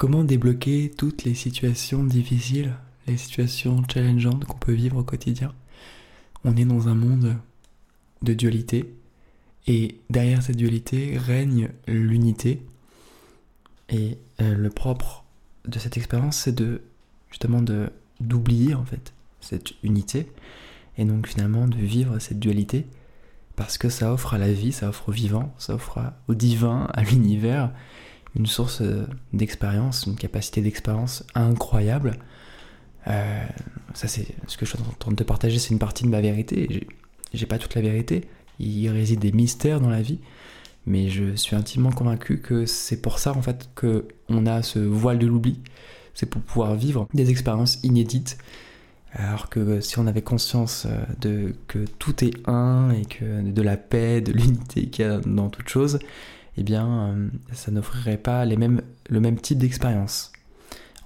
comment débloquer toutes les situations difficiles, les situations challengeantes qu'on peut vivre au quotidien? On est dans un monde de dualité, et derrière cette dualité règne l'unité. Et euh, le propre de cette expérience, c'est de justement d'oublier en fait cette unité et donc finalement de vivre cette dualité parce que ça offre à la vie, ça offre au vivant, ça offre au divin, à l'univers une source euh, d'expérience, une capacité d'expérience incroyable. Euh, ça c'est ce que je suis en train de te partager, c'est une partie de ma vérité. J'ai pas toute la vérité, il réside des mystères dans la vie, mais je suis intimement convaincu que c'est pour ça en fait que on a ce voile de l'oubli, c'est pour pouvoir vivre des expériences inédites. Alors que si on avait conscience euh, de que tout est un et que de la paix, de l'unité qu'il y a dans toute chose, eh bien, euh, ça n'offrirait pas les mêmes, le même type d'expérience.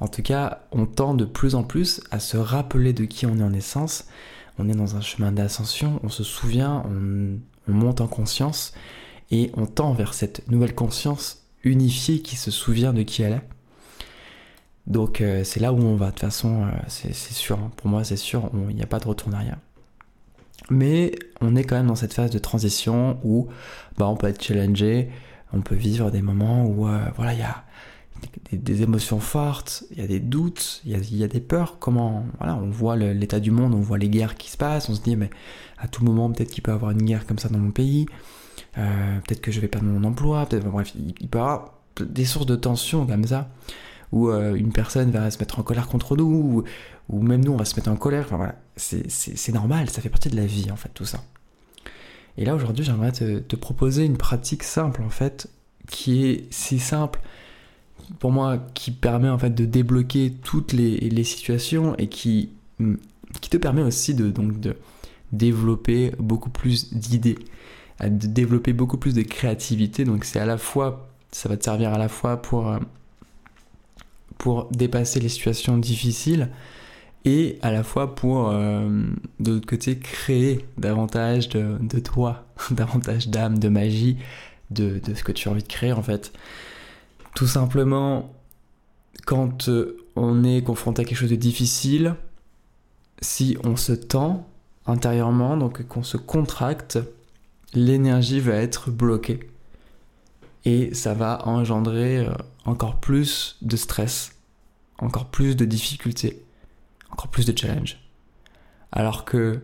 En tout cas, on tend de plus en plus à se rappeler de qui on est en essence. On est dans un chemin d'ascension, on se souvient, on, on monte en conscience et on tend vers cette nouvelle conscience unifiée qui se souvient de qui elle est. Donc euh, c'est là où on va, de toute façon, euh, c'est sûr, hein. pour moi c'est sûr, il n'y a pas de retour en arrière. Mais on est quand même dans cette phase de transition où bah, on peut être challengé, on peut vivre des moments où euh, voilà, il y a des, émotions fortes, il y a des doutes, il y a, des peurs. Comment voilà, on voit l'état du monde, on voit les guerres qui se passent, on se dit mais à tout moment peut-être qu'il peut y avoir une guerre comme ça dans mon pays, peut-être que je vais perdre mon emploi, bref, il peut y avoir des sources de tension comme ça où euh, une personne va se mettre en colère contre nous, ou, même nous on va se mettre en colère. Enfin voilà, c'est normal, ça fait partie de la vie en fait, tout ça. Et là aujourd'hui, j'aimerais te, proposer une pratique simple en fait, qui est si simple pour moi, qui permet en fait de débloquer toutes les, situations et qui, mm, qui te permet aussi de, donc, de développer beaucoup plus d'idées, de développer beaucoup plus de créativité. Donc c'est à la fois, ça va te servir à la fois pour euh, pour dépasser les situations difficiles et à la fois pour, euh, de l'autre côté, créer davantage de, de toi, davantage d'âme, de magie, de, de, ce que tu as envie de créer en fait. Tout simplement, quand euh, on est confronté à quelque chose de difficile, si on se tend intérieurement, donc qu'on se contracte, l'énergie va être bloquée. Et ça va engendrer euh, encore plus de stress, encore plus de difficultés, encore plus de challenges. Alors que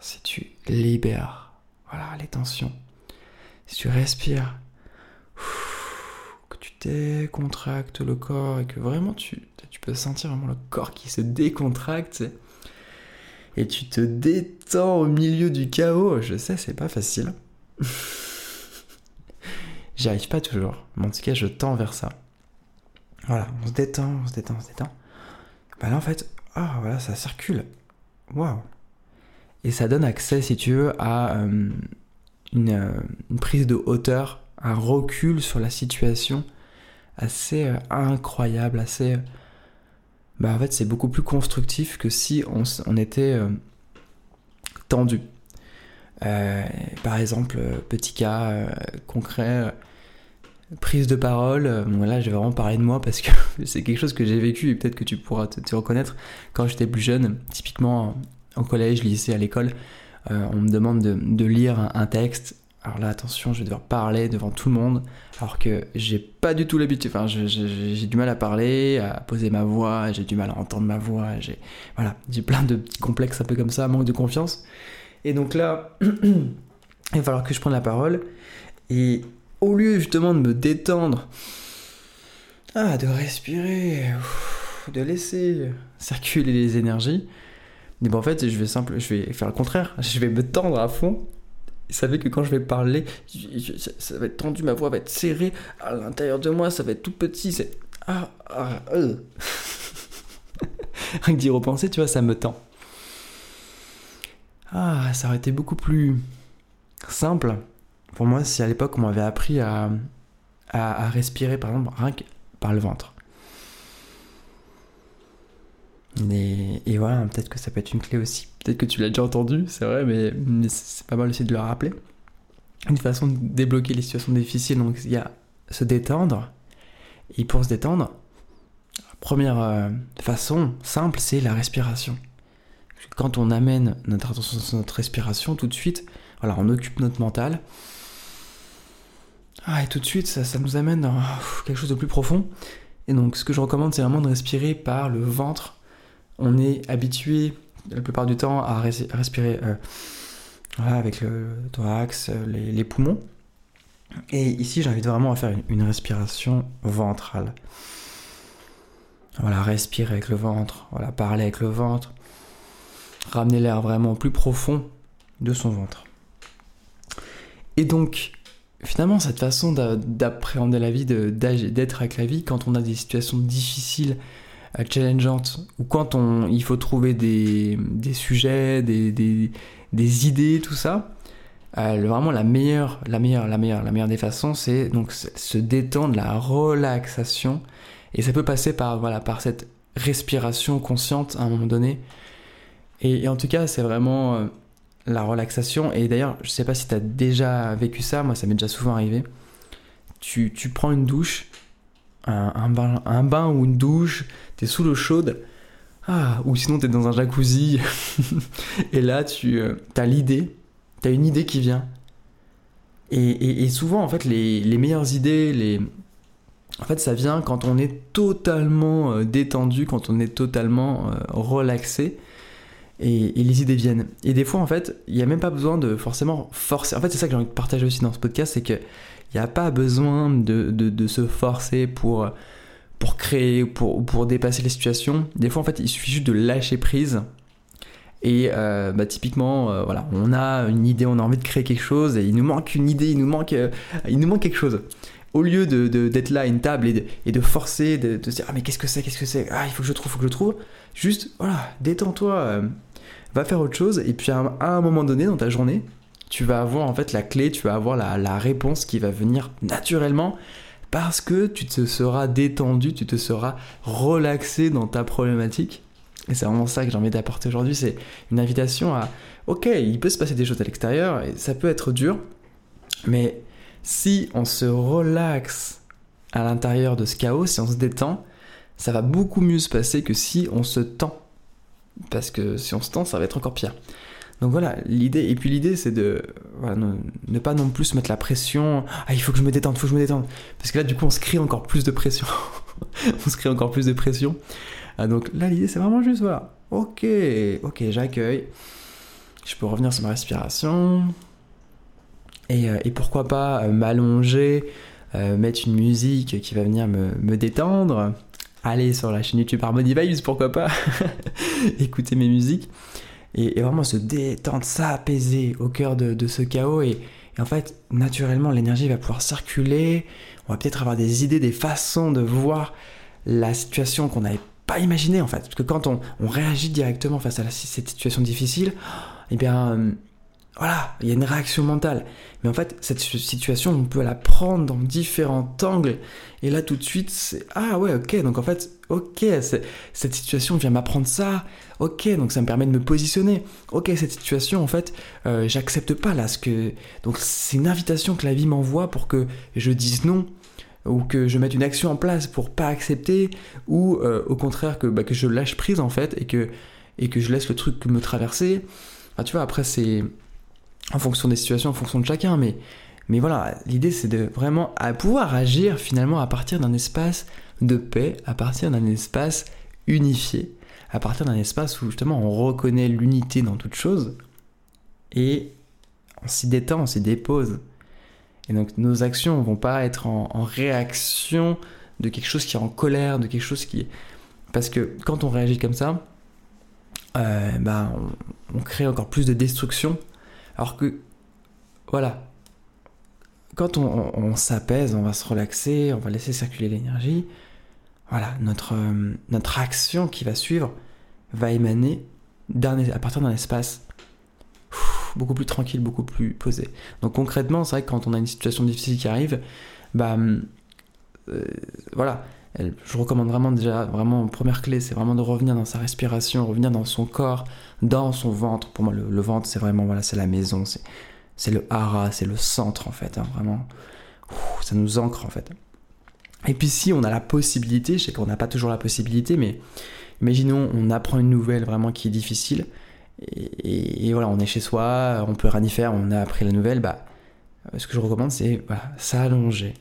si tu libères voilà, les tensions, si tu respires, que tu décontractes le corps et que vraiment tu, tu peux sentir vraiment le corps qui se décontracte et tu te détends au milieu du chaos, je sais, c'est pas facile. J'y arrive pas toujours, mais en tout cas, je tends vers ça. Voilà, on se détend, on se détend, on se détend. Bah là, en fait, ah voilà, ça circule. Waouh! Et ça donne accès, si tu veux, à euh, une, une, prise de hauteur, un recul sur la situation assez euh, incroyable, assez. bah en fait, c'est beaucoup plus constructif que si on, on était euh, tendu. par exemple, petit cas concret, prise de parole, euh, là je vais vraiment parler de moi parce que c'est quelque chose que j'ai vécu et peut-être que tu pourras te, reconnaître. Quand j'étais plus jeune, typiquement en collège, lycée, à l'école, euh, on me demande de, lire un, texte. Alors là, attention, je vais devoir parler devant tout le monde, alors que j'ai pas du tout l'habitude. Enfin, j'ai du mal à parler, à poser ma voix, j'ai du mal à entendre ma voix. J'ai voilà, j'ai plein de petits complexes un peu comme ça, manque de confiance. Et donc là, il va falloir que je prenne la parole. Et au lieu justement de me détendre, ah, de respirer, de laisser circuler les énergies, mais bon, en fait, je vais simple, je vais faire le contraire. Je vais me tendre à fond. Vous savez que quand je vais parler, ça va être tendu, ma voix va être serrée à l'intérieur de moi, ça va être tout petit. C'est ah, ah euh. Rien que d'y repenser, tu vois, ça me tend. Ah, ça aurait été beaucoup plus simple pour moi, si à l'époque on m'avait appris à, à, respirer, par exemple, rien que par le ventre. Et, voilà, peut-être que ça peut être une clé aussi. Peut-être que tu l'as déjà entendu, c'est vrai, mais, c'est pas mal aussi de le rappeler. Une façon de débloquer les situations difficiles, donc il y a se détendre, Et pour se détendre, première euh, façon simple, c'est la respiration. Quand on amène notre attention sur notre respiration, tout de suite, voilà, on occupe notre mental. Ah, et tout de suite, ça, nous amène dans quelque chose de plus profond. Et donc, ce que je recommande, c'est vraiment de respirer par le ventre. On est habitué, la plupart du temps, à, respirer euh, avec le thorax, les, poumons. Et ici, j'invite vraiment à faire une respiration ventrale. Voilà, respirer avec le ventre, voilà, parler avec le ventre, ramener l'air vraiment plus profond de son ventre. Et donc, finalement, cette façon d'appréhender la vie, d'être avec la vie, quand on a des situations difficiles, euh, challengeantes, ou quand on, il faut trouver des, sujets, des, idées, tout ça, euh, vraiment la meilleure, la meilleure, la meilleure, la meilleure des façons, c'est donc se détendre, la relaxation, et ça peut passer par, voilà, par cette respiration consciente à un moment donné. Et, en tout cas, c'est vraiment euh, la relaxation. Et d'ailleurs, je sais pas si tu as déjà vécu ça, moi ça m'est déjà souvent arrivé. Tu, tu prends une douche, un, bain, un bain ou une douche, tu es sous l'eau chaude. Ah, ou sinon tu es dans un jacuzzi. et là, tu euh, as l'idée, tu as une idée qui vient. Et, et, souvent, en fait, les, les meilleures idées, les, en fait, ça vient quand on est totalement euh, détendu, quand on est totalement euh, relaxé. Et, les idées viennent. Et des fois, en fait, il n'y a même pas besoin de forcément forcer. En fait, c'est ça que j'ai envie de partager aussi dans ce podcast, c'est qu'il n'y a pas besoin de, se forcer pour, pour créer, pour, pour dépasser les situations. Des fois, en fait, il suffit juste de lâcher prise. Et euh, bah, typiquement, voilà, on a une idée, on a envie de créer quelque chose, et il nous manque une idée, il nous manque, il nous manque quelque chose au lieu d'être de, d'être là à une table et de, forcer, de, se dire ah mais qu'est-ce que c'est, qu'est-ce que c'est, ah il faut que je trouve, il faut que je trouve, juste voilà, détends-toi, euh, va faire autre chose et puis à, un moment donné dans ta journée, tu vas avoir en fait la clé, tu vas avoir la, réponse qui va venir naturellement parce que tu te seras détendu, tu te seras relaxé dans ta problématique. Et c'est vraiment ça que j'ai envie d'apporter aujourd'hui, c'est une invitation à, ok, il peut se passer des choses à l'extérieur, et ça peut être dur, mais si on se relaxe à l'intérieur de ce chaos, si on se détend, ça va beaucoup mieux se passer que si on se tend. Parce que si on se tend, ça va être encore pire. Donc voilà, l'idée, et puis l'idée c'est de ne, pas non plus se mettre la pression, ah il faut que je me détende, il faut que je me détende. Parce que là du coup on se crée encore plus de pression. on se crée encore plus de pression. Ah, donc là l'idée c'est vraiment juste voilà, ok, ok j'accueille, je peux revenir sur ma respiration, euh, et, pourquoi pas euh, m'allonger, euh, mettre une musique qui va venir me, détendre, aller sur la chaîne YouTube Harmony Vibes, pourquoi pas, écouter mes musiques, et, vraiment se détendre, s'apaiser au cœur de, ce chaos. Et, en fait, naturellement, l'énergie va pouvoir circuler, on va peut-être avoir des idées, des façons de voir la situation qu'on n'avait pas imaginé en fait. Parce que quand on, réagit directement face à cette situation difficile, eh bien, voilà, il y a une réaction mentale. Mais en fait, cette situation, on peut la prendre dans différents angles. Et là, tout de suite, c'est Ah ouais, ok, donc en fait, ok, cette situation vient m'apprendre ça. Ok, donc ça me permet de me positionner. Ok, cette situation, en fait, euh, j'accepte pas là ce que. Donc c'est une invitation que la vie m'envoie pour que je dise non. Ou que je mette une action en place pour pas accepter. Ou euh, au contraire, que, bah, que je lâche prise en fait. Et que, et que je laisse le truc me traverser. Tu vois, après, c'est en fonction des situations, en fonction de chacun, mais, mais voilà, l'idée c'est de vraiment pouvoir agir finalement à partir d'un espace de paix, à partir d'un espace unifié, à partir d'un espace où justement on reconnaît l'unité dans toute chose et on s'y détend, on s'y dépose. Et donc nos actions vont pas être en, réaction de quelque chose qui est en colère, de quelque chose qui... Parce que quand on réagit comme ça, euh, bah, on crée encore plus de destruction alors que, voilà, quand on, s'apaise, on va se relaxer, on va laisser circuler l'énergie, voilà, notre, euh, action qui va suivre va émaner à partir d'un espace beaucoup plus tranquille, beaucoup plus posé. Donc concrètement, c'est vrai que quand on a une situation difficile qui arrive, bah euh, voilà, je recommande vraiment déjà, vraiment première clé, c'est vraiment de revenir dans sa respiration, revenir dans son corps, dans son ventre. Pour moi, le, ventre, c'est vraiment, voilà, c'est la maison, c'est le hara, c'est le centre en fait, hein, vraiment. ça nous ancre en fait. Et puis si on a la possibilité, je sais qu'on n'a pas toujours la possibilité, mais imaginons on apprend une nouvelle vraiment qui est difficile, et, voilà, on est chez soi, on peut rien y faire, on a appris la nouvelle, bah, ce que je recommande c'est voilà, s'allonger.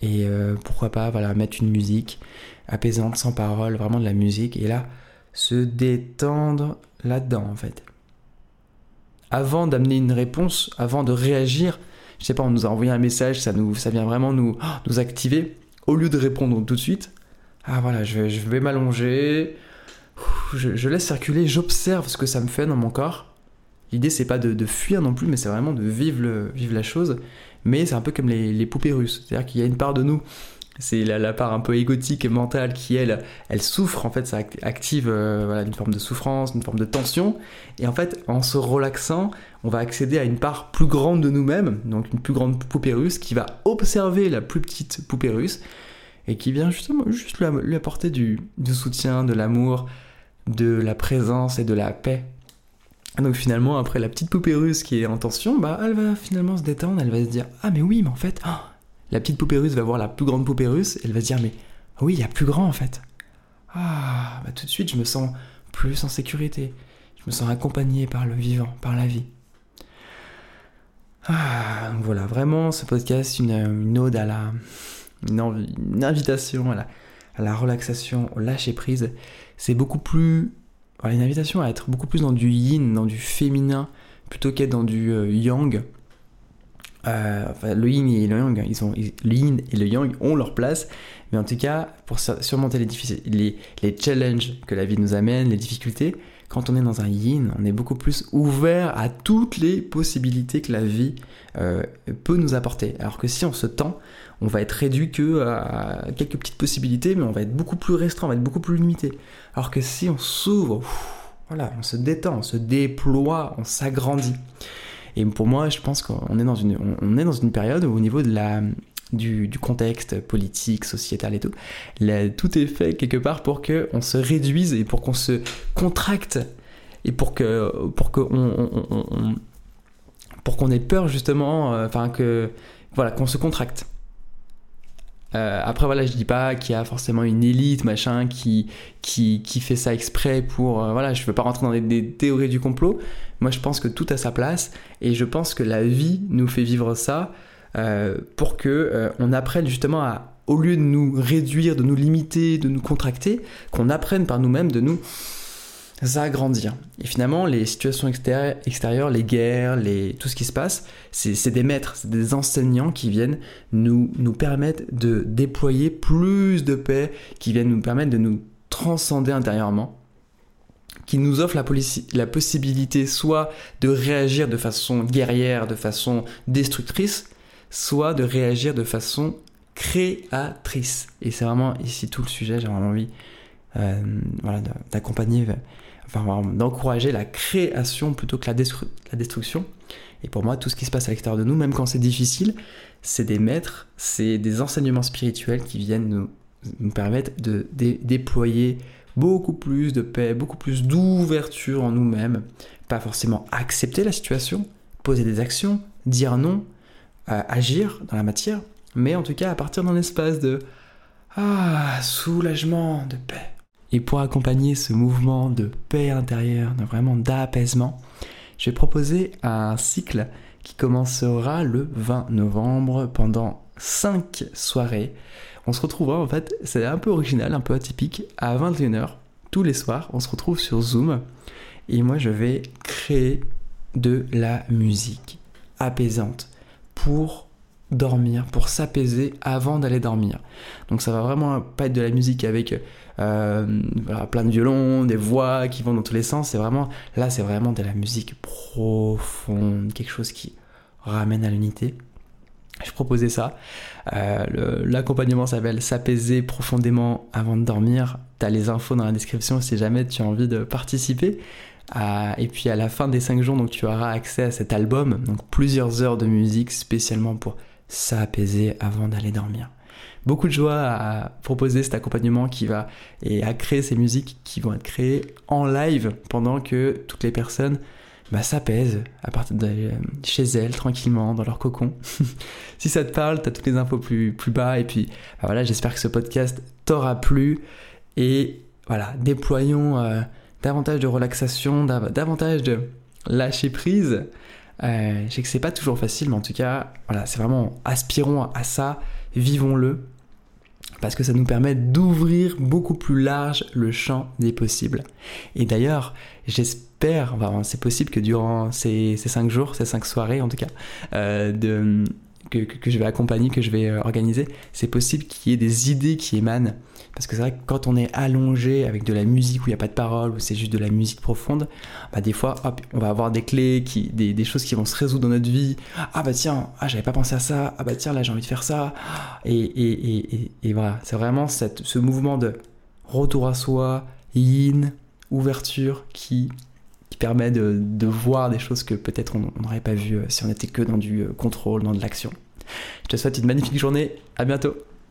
Et euh, pourquoi pas voilà, mettre une musique apaisante, sans parole, vraiment de la musique, et là, se détendre là-dedans en fait. Avant d'amener une réponse, avant de réagir, je sais pas, on nous a envoyé un message, ça, nous, ça vient vraiment nous, nous activer. Au lieu de répondre tout de suite, ah voilà, je vais, je vais m'allonger, je, laisse circuler, j'observe ce que ça me fait dans mon corps. L'idée c'est pas de, fuir non plus, mais c'est vraiment de vivre, le, vivre la chose. Mais c'est un peu comme les, les poupées russes, c'est-à-dire qu'il y a une part de nous c'est la, part un peu égotique et mentale qui, elle, elle souffre, en fait, ça active euh, une forme de souffrance, une forme de tension. Et en fait, en se relaxant, on va accéder à une part plus grande de nous-mêmes, donc une plus grande poupée russe qui va observer la plus petite poupée russe et qui vient justement juste lui, apporter du, du soutien, de l'amour, de la présence et de la paix. Donc finalement, après la petite poupée russe qui est en tension, bah, elle va finalement se détendre, elle va se dire Ah, mais oui, mais en fait, oh, la petite poupée russe va voir la plus grande poupée russe elle va se dire mais oui, il y a plus grand en fait. Ah, bah tout de suite je me sens plus en sécurité. Je me sens accompagné par le vivant, par la vie. Ah, donc voilà, vraiment ce podcast, une, une ode à la. Une, invitation à la, à la relaxation, au lâcher prise. C'est beaucoup plus. Voilà, une invitation à être beaucoup plus dans du yin, dans du féminin, plutôt qu'être dans du euh, yang. Euh, le yin et le yang, ils ont, le yin et le yang ont leur place, mais en tout cas, pour surmonter les, les, les challenges que la vie nous amène, les difficultés, quand on est dans un yin, on est beaucoup plus ouvert à toutes les possibilités que la vie euh, peut nous apporter. Alors que si on se tend, on va être réduit que à quelques petites possibilités, mais on va être beaucoup plus restreint, on va être beaucoup plus limité. Alors que si on s'ouvre, voilà, on se détend, on se déploie, on s'agrandit. Et pour moi, je pense qu'on est dans une, on est dans une période où au niveau de la, du, contexte politique, sociétal et tout, tout est fait quelque part pour qu'on se réduise et pour qu'on se contracte et pour que pour qu'on pour qu'on ait peur justement, euh, enfin que voilà qu'on se contracte. Euh, après voilà, je dis pas qu'il y a forcément une élite machin qui qui, qui fait ça exprès pour euh, voilà, je veux pas rentrer dans des, théories du complot. Moi, je pense que tout a sa place et je pense que la vie nous fait vivre ça euh, pour que on apprenne justement à au lieu de nous réduire, de nous limiter, de nous contracter, qu'on apprenne par nous-mêmes de nous agrandir. Et finalement, les situations extérieures, les guerres, les, tout ce qui se passe, c'est des maîtres, c'est des enseignants qui viennent nous, nous permettre de déployer plus de paix, qui viennent nous permettre de nous transcender intérieurement, qui nous offrent la, possibilité soit de réagir de façon guerrière, de façon destructrice, soit de réagir de façon créatrice. Et c'est vraiment ici tout le sujet, j'ai vraiment envie euh, voilà, d'accompagner enfin, d'encourager la création plutôt que la, destruction. Et pour moi, tout ce qui se passe à l'extérieur de nous, même quand c'est difficile, c'est des maîtres, c'est des enseignements spirituels qui viennent nous, nous permettre de, déployer beaucoup plus de paix, beaucoup plus d'ouverture en nous-mêmes. Pas forcément accepter la situation, poser des actions, dire non, euh, agir dans la matière, mais en tout cas à partir d'un espace de ah, soulagement, de paix. Et pour accompagner ce mouvement de paix intérieure, de vraiment d'apaisement, je vais proposer un cycle qui commencera le 20 novembre pendant 5 soirées. On se retrouvera en fait, c'est un peu original, un peu atypique, à 21h tous les soirs. On se retrouve sur Zoom et moi je vais créer de la musique apaisante pour dormir, pour s'apaiser avant d'aller dormir. Donc ça va vraiment pas être de la musique avec euh, plein de violons, des voix qui vont dans tous les sens. C'est vraiment là, c'est vraiment de la musique profonde, quelque chose qui ramène à l'unité. Je proposais ça. Euh, l'accompagnement s'appelle S'apaiser profondément avant de dormir. Tu as les infos dans la description si jamais tu as envie de participer. Et puis à la fin des 5 jours, donc, tu auras accès à cet album, donc plusieurs heures de musique spécialement pour s'apaiser avant d'aller dormir. Beaucoup de joie à proposer cet accompagnement qui va et à créer ces musiques qui vont être créées en live pendant que toutes les personnes bah, s'apaisent à partir de euh, chez elles, tranquillement, dans leur cocon. si ça te parle, tu as toutes les infos plus, plus bas. Et puis bah, voilà, j'espère que ce podcast t'aura plu. Et voilà, déployons euh, davantage de relaxation, davantage de lâcher prise. Euh, je sais que c'est pas toujours facile, mais en tout cas, voilà, c'est vraiment aspirons à ça, vivons-le, parce que ça nous permet d'ouvrir beaucoup plus large le champ des possibles. Et d'ailleurs, j'espère, c'est possible que durant ces, cinq jours, ces cinq soirées en tout cas, euh, de, que, je vais accompagner, que je vais euh, organiser, c'est possible qu'il y ait des idées qui émanent. Parce que c'est vrai que quand on est allongé avec de la musique où il n'y a pas de parole, où c'est juste de la musique profonde, bah des fois, hop, on va avoir des clés, qui, des, des, choses qui vont se résoudre dans notre vie. Ah bah tiens, ah, j'avais pas pensé à ça. Ah bah tiens, là j'ai envie de faire ça. Et, et, et, et voilà, c'est vraiment cette, ce mouvement de retour à soi, yin, ouverture qui permet de, voir des choses que peut-être on n'aurait pas vues euh, si on était que dans du euh, contrôle, dans de l'action. Je te souhaite une magnifique journée, à bientôt